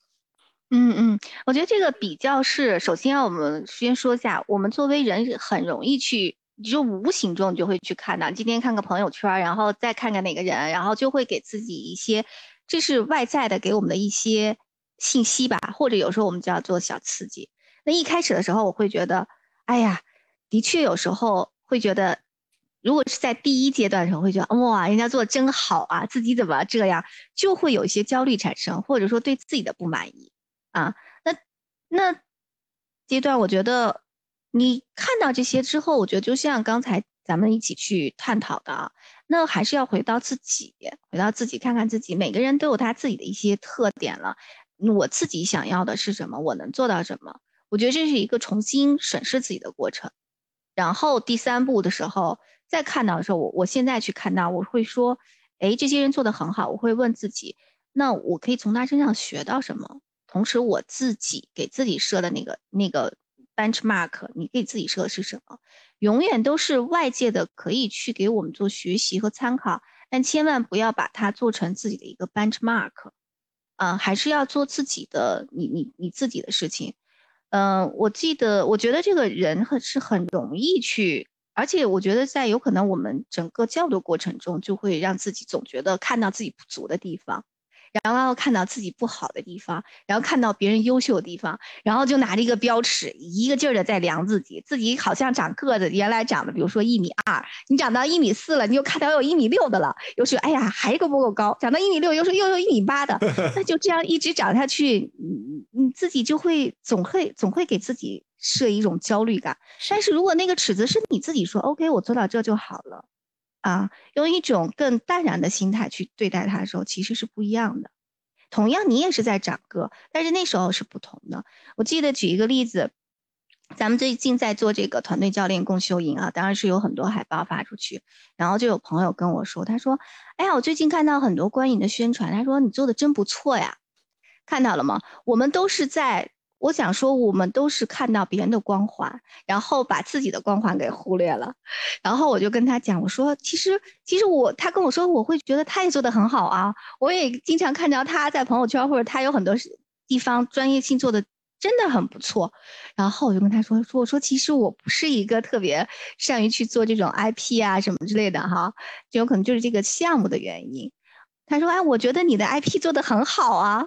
嗯嗯，我觉得这个比较是，首先我们先说一下，我们作为人很容易去，就无形中就会去看到，今天看个朋友圈，然后再看看哪个人，然后就会给自己一些，这是外在的给我们的一些信息吧，或者有时候我们就要做小刺激。那一开始的时候，我会觉得，哎呀，的确有时候会觉得。如果是在第一阶段的时候，会觉得哇，人家做的真好啊，自己怎么这样，就会有一些焦虑产生，或者说对自己的不满意啊。那那阶段，我觉得你看到这些之后，我觉得就像刚才咱们一起去探讨的啊，那还是要回到自己，回到自己看看自己，每个人都有他自己的一些特点了。我自己想要的是什么？我能做到什么？我觉得这是一个重新审视自己的过程。然后第三步的时候。再看到的时候，我我现在去看到，我会说，哎，这些人做的很好。我会问自己，那我可以从他身上学到什么？同时，我自己给自己设的那个那个 benchmark，你给自己设的是什么？永远都是外界的，可以去给我们做学习和参考，但千万不要把它做成自己的一个 benchmark，啊，还是要做自己的，你你你自己的事情。嗯，我记得，我觉得这个人很是很容易去。而且我觉得，在有可能我们整个交流过程中，就会让自己总觉得看到自己不足的地方。然后看到自己不好的地方，然后看到别人优秀的地方，然后就拿着一个标尺，一个劲儿的在量自己。自己好像长个子，原来长的，比如说一米二，你长到一米四了，你又看到有一米六的了，又说哎呀还够不够高，长到一米六，又说又有一米八的，<laughs> 那就这样一直长下去，你你自己就会总会总会给自己设一种焦虑感。但是如果那个尺子是你自己说 OK，我做到这就好了。啊，用一种更淡然的心态去对待它的时候，其实是不一样的。同样，你也是在长个，但是那时候是不同的。我记得举一个例子，咱们最近在做这个团队教练共修营啊，当然是有很多海报发出去，然后就有朋友跟我说，他说：“哎呀，我最近看到很多关于你的宣传，他说你做的真不错呀，看到了吗？我们都是在。”我想说，我们都是看到别人的光环，然后把自己的光环给忽略了。然后我就跟他讲，我说，其实，其实我，他跟我说，我会觉得他也做得很好啊。我也经常看到他在朋友圈，或者他有很多地方专业性做的。真的很不错。然后我就跟他说说，我说其实我不是一个特别善于去做这种 IP 啊什么之类的哈，就有可能就是这个项目的原因。他说，哎，我觉得你的 IP 做的很好啊。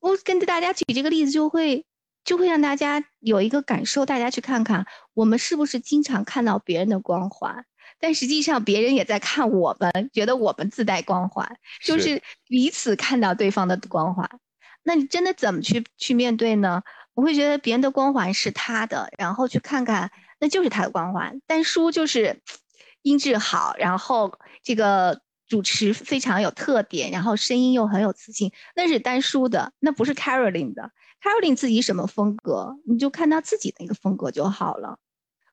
我跟着大家举这个例子，就会就会让大家有一个感受，大家去看看我们是不是经常看到别人的光环。但实际上，别人也在看我们，觉得我们自带光环，就是彼此看到对方的光环。那你真的怎么去去面对呢？我会觉得别人的光环是他的，然后去看看，那就是他的光环。但书就是 <tsk> 音质好，然后这个主持非常有特点，然后声音又很有磁性，那是丹叔的，那不是 Caroline 的。Caroline 自己什么风格，你就看到自己的一个风格就好了。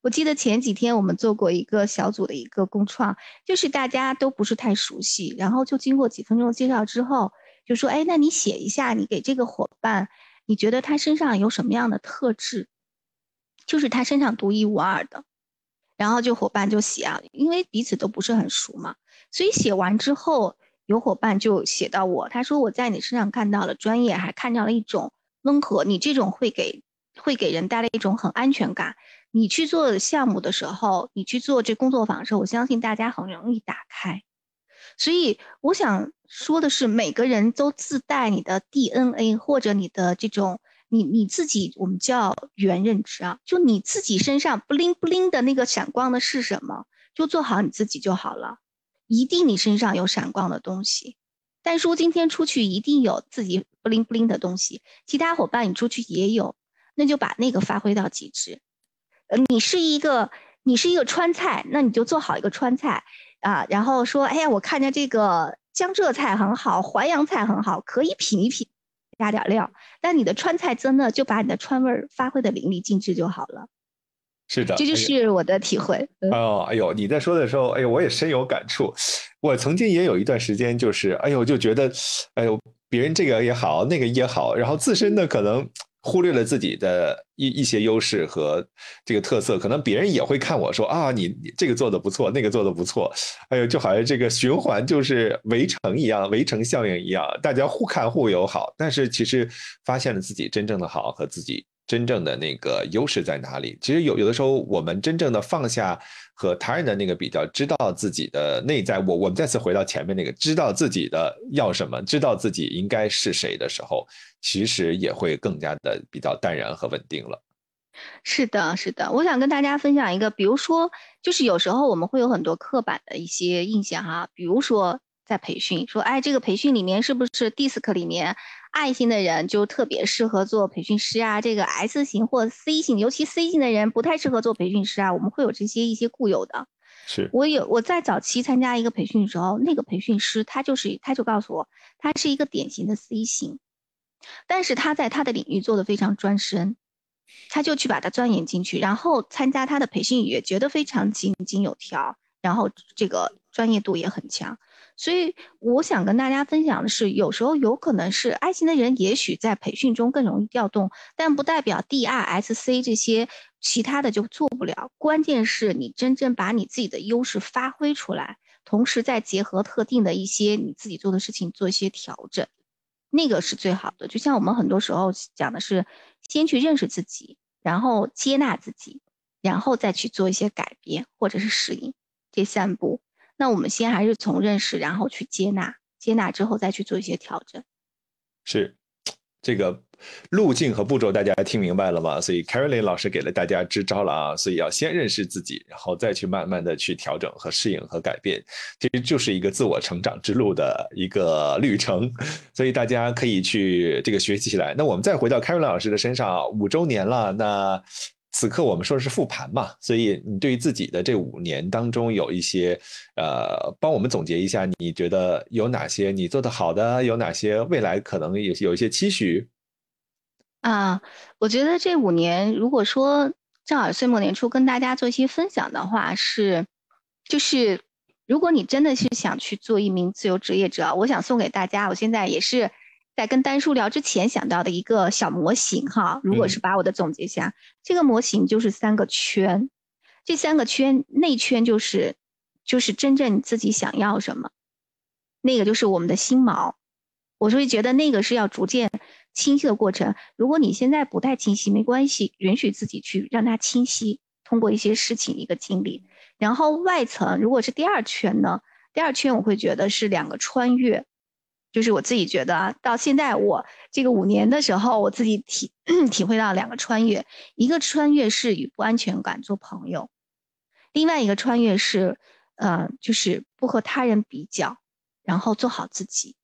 我记得前几天我们做过一个小组的一个共创，就是大家都不是太熟悉，然后就经过几分钟介绍之后，就说：“哎，那你写一下，你给这个伙伴，你觉得他身上有什么样的特质，就是他身上独一无二的。”然后就伙伴就写啊，因为彼此都不是很熟嘛，所以写完之后，有伙伴就写到我，他说：“我在你身上看到了专业，还看到了一种温和，你这种会给会给人带来一种很安全感。”你去做项目的时候，你去做这工作坊的时候，我相信大家很容易打开。所以我想说的是，每个人都自带你的 DNA 或者你的这种你你自己，我们叫原认知啊，就你自己身上不灵不灵的那个闪光的是什么，就做好你自己就好了。一定你身上有闪光的东西，但叔今天出去一定有自己不灵不灵的东西，其他伙伴你出去也有，那就把那个发挥到极致。呃，你是一个，你是一个川菜，那你就做好一个川菜啊。然后说，哎呀，我看见这个江浙菜很好，淮扬菜很好，可以品一品，加点料。但你的川菜真的就把你的川味儿发挥的淋漓尽致就好了。是的，这就是我的体会。哦，哎呦，你在说的时候，哎呦，我也深有感触。我曾经也有一段时间，就是，哎呦，就觉得，哎呦，别人这个也好，那个也好，然后自身的可能。忽略了自己的一一些优势和这个特色，可能别人也会看我说啊，你这个做的不错，那个做的不错，哎呦，就好像这个循环就是围城一样，围城效应一样，大家互看互友好，但是其实发现了自己真正的好和自己。真正的那个优势在哪里？其实有有的时候，我们真正的放下和他人的那个比较，知道自己的内在。我我们再次回到前面那个，知道自己的要什么，知道自己应该是谁的时候，其实也会更加的比较淡然和稳定了。是的，是的。我想跟大家分享一个，比如说，就是有时候我们会有很多刻板的一些印象哈，比如说在培训说，哎，这个培训里面是不是 DISC 里面？爱心的人就特别适合做培训师啊，这个 S 型或 C 型，尤其 C 型的人不太适合做培训师啊。我们会有这些一些固有的。是我有我在早期参加一个培训的时候，那个培训师他就是他就告诉我，他是一个典型的 C 型，但是他在他的领域做的非常专深，他就去把它钻研进去，然后参加他的培训也觉得非常井井有条，然后这个专业度也很强。所以我想跟大家分享的是，有时候有可能是爱心的人，也许在培训中更容易调动，但不代表 D、R、S、C 这些其他的就做不了。关键是你真正把你自己的优势发挥出来，同时再结合特定的一些你自己做的事情做一些调整，那个是最好的。就像我们很多时候讲的是，先去认识自己，然后接纳自己，然后再去做一些改变或者是适应，这三步。那我们先还是从认识，然后去接纳，接纳之后再去做一些调整。是，这个路径和步骤大家听明白了吗？所以 c a r o l i n 老师给了大家支招了啊！所以要先认识自己，然后再去慢慢的去调整和适应和改变，其实就是一个自我成长之路的一个旅程。所以大家可以去这个学习起来。那我们再回到 c a r o l i n 老师的身上，五周年了，那。此刻我们说的是复盘嘛，所以你对于自己的这五年当中有一些，呃，帮我们总结一下，你觉得有哪些你做的好的，有哪些未来可能有有一些期许？啊，我觉得这五年，如果说正好岁末年初跟大家做一些分享的话，是，就是如果你真的是想去做一名自由职业者，我想送给大家，我现在也是。在跟丹叔聊之前想到的一个小模型哈，如果是把我的总结下，这个模型就是三个圈，这三个圈内圈就是就是真正你自己想要什么，那个就是我们的心锚，我所以觉得那个是要逐渐清晰的过程。如果你现在不太清晰，没关系，允许自己去让它清晰，通过一些事情一个经历。然后外层如果是第二圈呢？第二圈我会觉得是两个穿越，就是我自己觉得啊，到现在我这个五年的时候，我自己体 <clears throat> 体会到两个穿越，一个穿越是与不安全感做朋友，另外一个穿越是，呃，就是不和他人比较，然后做好自己，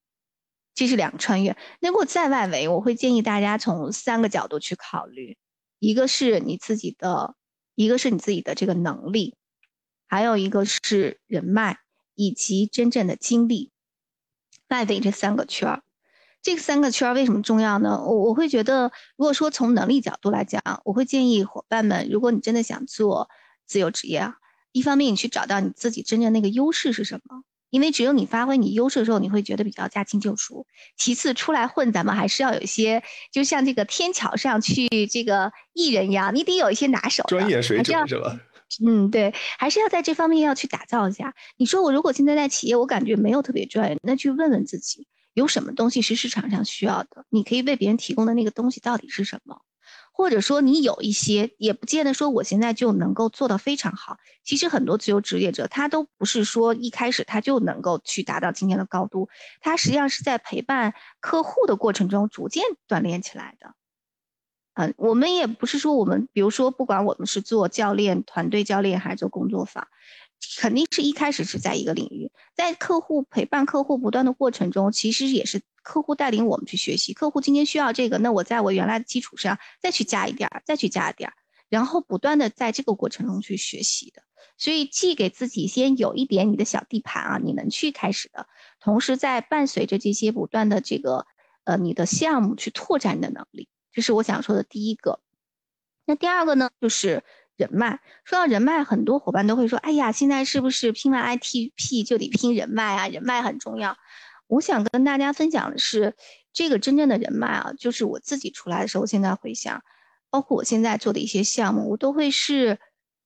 这是两个穿越。那如果在外围，我会建议大家从三个角度去考虑，一个是你自己的，一个是你自己的这个能力，还有一个是人脉。以及真正的经历，外围这三个圈儿，这三个圈儿为什么重要呢？我我会觉得，如果说从能力角度来讲，我会建议伙伴们，如果你真的想做自由职业啊，一方面你去找到你自己真正那个优势是什么，因为只有你发挥你优势的时候，你会觉得比较驾轻就熟。其次，出来混，咱们还是要有一些，就像这个天桥上去这个艺人一样，你得有一些拿手，专业水准是吧？嗯，对，还是要在这方面要去打造一下。你说我如果现在在企业，我感觉没有特别专业，那去问问自己，有什么东西是市场上需要的？你可以为别人提供的那个东西到底是什么？或者说你有一些，也不见得说我现在就能够做到非常好。其实很多自由职业者，他都不是说一开始他就能够去达到今天的高度，他实际上是在陪伴客户的过程中逐渐锻炼起来的。我们也不是说我们，比如说，不管我们是做教练、团队教练还是做工作坊，肯定是一开始是在一个领域，在客户陪伴客户不断的过程中，其实也是客户带领我们去学习。客户今天需要这个，那我在我原来的基础上再去加一点儿，再去加一点儿，然后不断的在这个过程中去学习的。所以，既给自己先有一点你的小地盘啊，你能去开始的，同时在伴随着这些不断的这个呃你的项目去拓展你的能力。这是我想说的第一个，那第二个呢，就是人脉。说到人脉，很多伙伴都会说：“哎呀，现在是不是拼完 ITP 就得拼人脉啊？人脉很重要。”我想跟大家分享的是，这个真正的人脉啊，就是我自己出来的时候，现在回想，包括我现在做的一些项目，我都会是，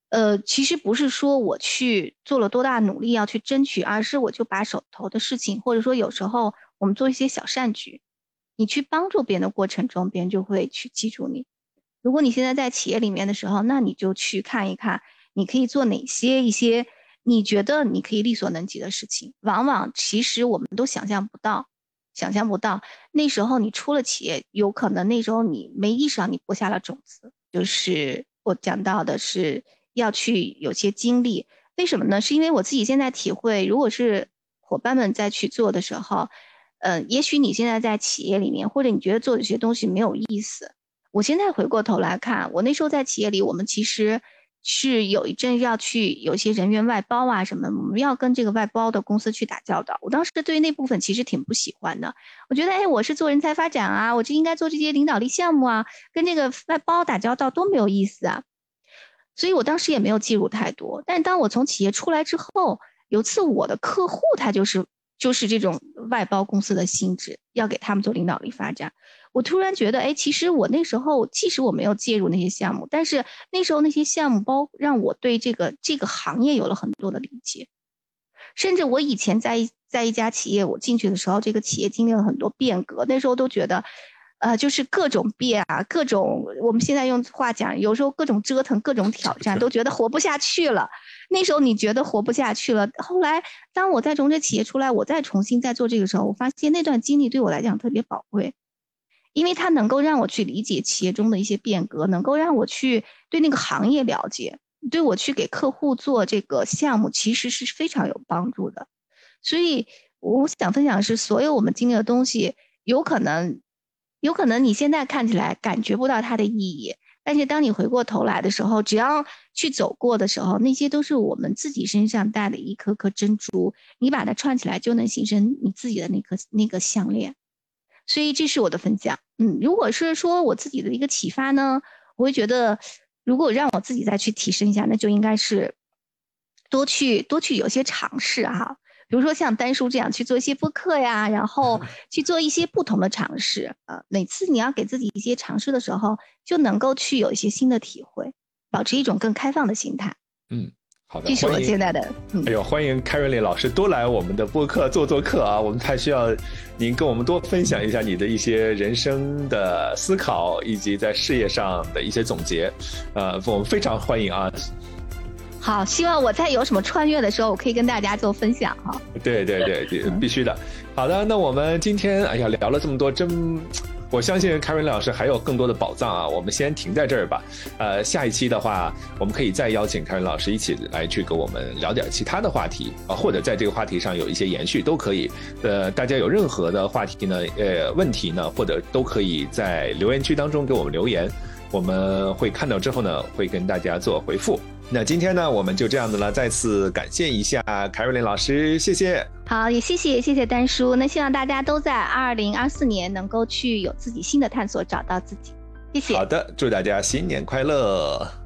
呃，其实不是说我去做了多大努力要去争取，而是我就把手头的事情，或者说有时候我们做一些小善举。你去帮助别人的过程中，别人就会去记住你。如果你现在在企业里面的时候，那你就去看一看，你可以做哪些一些你觉得你可以力所能及的事情。往往其实我们都想象不到，想象不到那时候你出了企业，有可能那时候你没意识到你播下了种子。就是我讲到的是要去有些经历，为什么呢？是因为我自己现在体会，如果是伙伴们在去做的时候。嗯，也许你现在在企业里面，或者你觉得做这些东西没有意思。我现在回过头来看，我那时候在企业里，我们其实是有一阵要去有些人员外包啊什么，我们要跟这个外包的公司去打交道。我当时对于那部分其实挺不喜欢的，我觉得，哎，我是做人才发展啊，我就应该做这些领导力项目啊，跟这个外包打交道多没有意思啊。所以我当时也没有介入太多。但当我从企业出来之后，有次我的客户他就是。就是这种外包公司的性质，要给他们做领导力发展。我突然觉得，哎，其实我那时候，即使我没有介入那些项目，但是那时候那些项目包让我对这个这个行业有了很多的理解。甚至我以前在在一家企业，我进去的时候，这个企业经历了很多变革，那时候都觉得。呃，就是各种变啊，各种我们现在用话讲，有时候各种折腾，各种挑战，都觉得活不下去了。那时候你觉得活不下去了，后来当我在中这企业出来，我再重新再做这个时候，我发现那段经历对我来讲特别宝贵，因为它能够让我去理解企业中的一些变革，能够让我去对那个行业了解，对我去给客户做这个项目，其实是非常有帮助的。所以我想分享的是，所有我们经历的东西，有可能。有可能你现在看起来感觉不到它的意义，但是当你回过头来的时候，只要去走过的时候，那些都是我们自己身上带的一颗颗珍珠，你把它串起来就能形成你自己的那颗那个项链。所以这是我的分享。嗯，如果是说我自己的一个启发呢，我会觉得，如果让我自己再去提升一下，那就应该是多去多去有些尝试哈。比如说像丹叔这样去做一些播客呀，然后 <laughs> 去做一些不同的尝试，啊，每次你要给自己一些尝试的时候，就能够去有一些新的体会，保持一种更开放的心态。嗯，好的，这是我现在的。哎呦，欢迎 Carolyn 老师多来我们的播客做做客啊！我们太需要您跟我们多分享一下你的一些人生的思考，以及在事业上的一些总结。呃，我们非常欢迎啊！好，希望我在有什么穿越的时候，我可以跟大家做分享哈。对对对，<laughs> 必须的。好的，那我们今天哎呀聊了这么多，真。我相信凯文老师还有更多的宝藏啊！我们先停在这儿吧。呃，下一期的话，我们可以再邀请凯文老师一起来去跟我们聊点其他的话题啊，或者在这个话题上有一些延续都可以。呃，大家有任何的话题呢，呃，问题呢，或者都可以在留言区当中给我们留言，我们会看到之后呢，会跟大家做回复。那今天呢，我们就这样子了。再次感谢一下凯瑞琳老师，谢谢。好，也谢谢谢谢丹叔。那希望大家都在二零二四年能够去有自己新的探索，找到自己。谢谢。好的，祝大家新年快乐。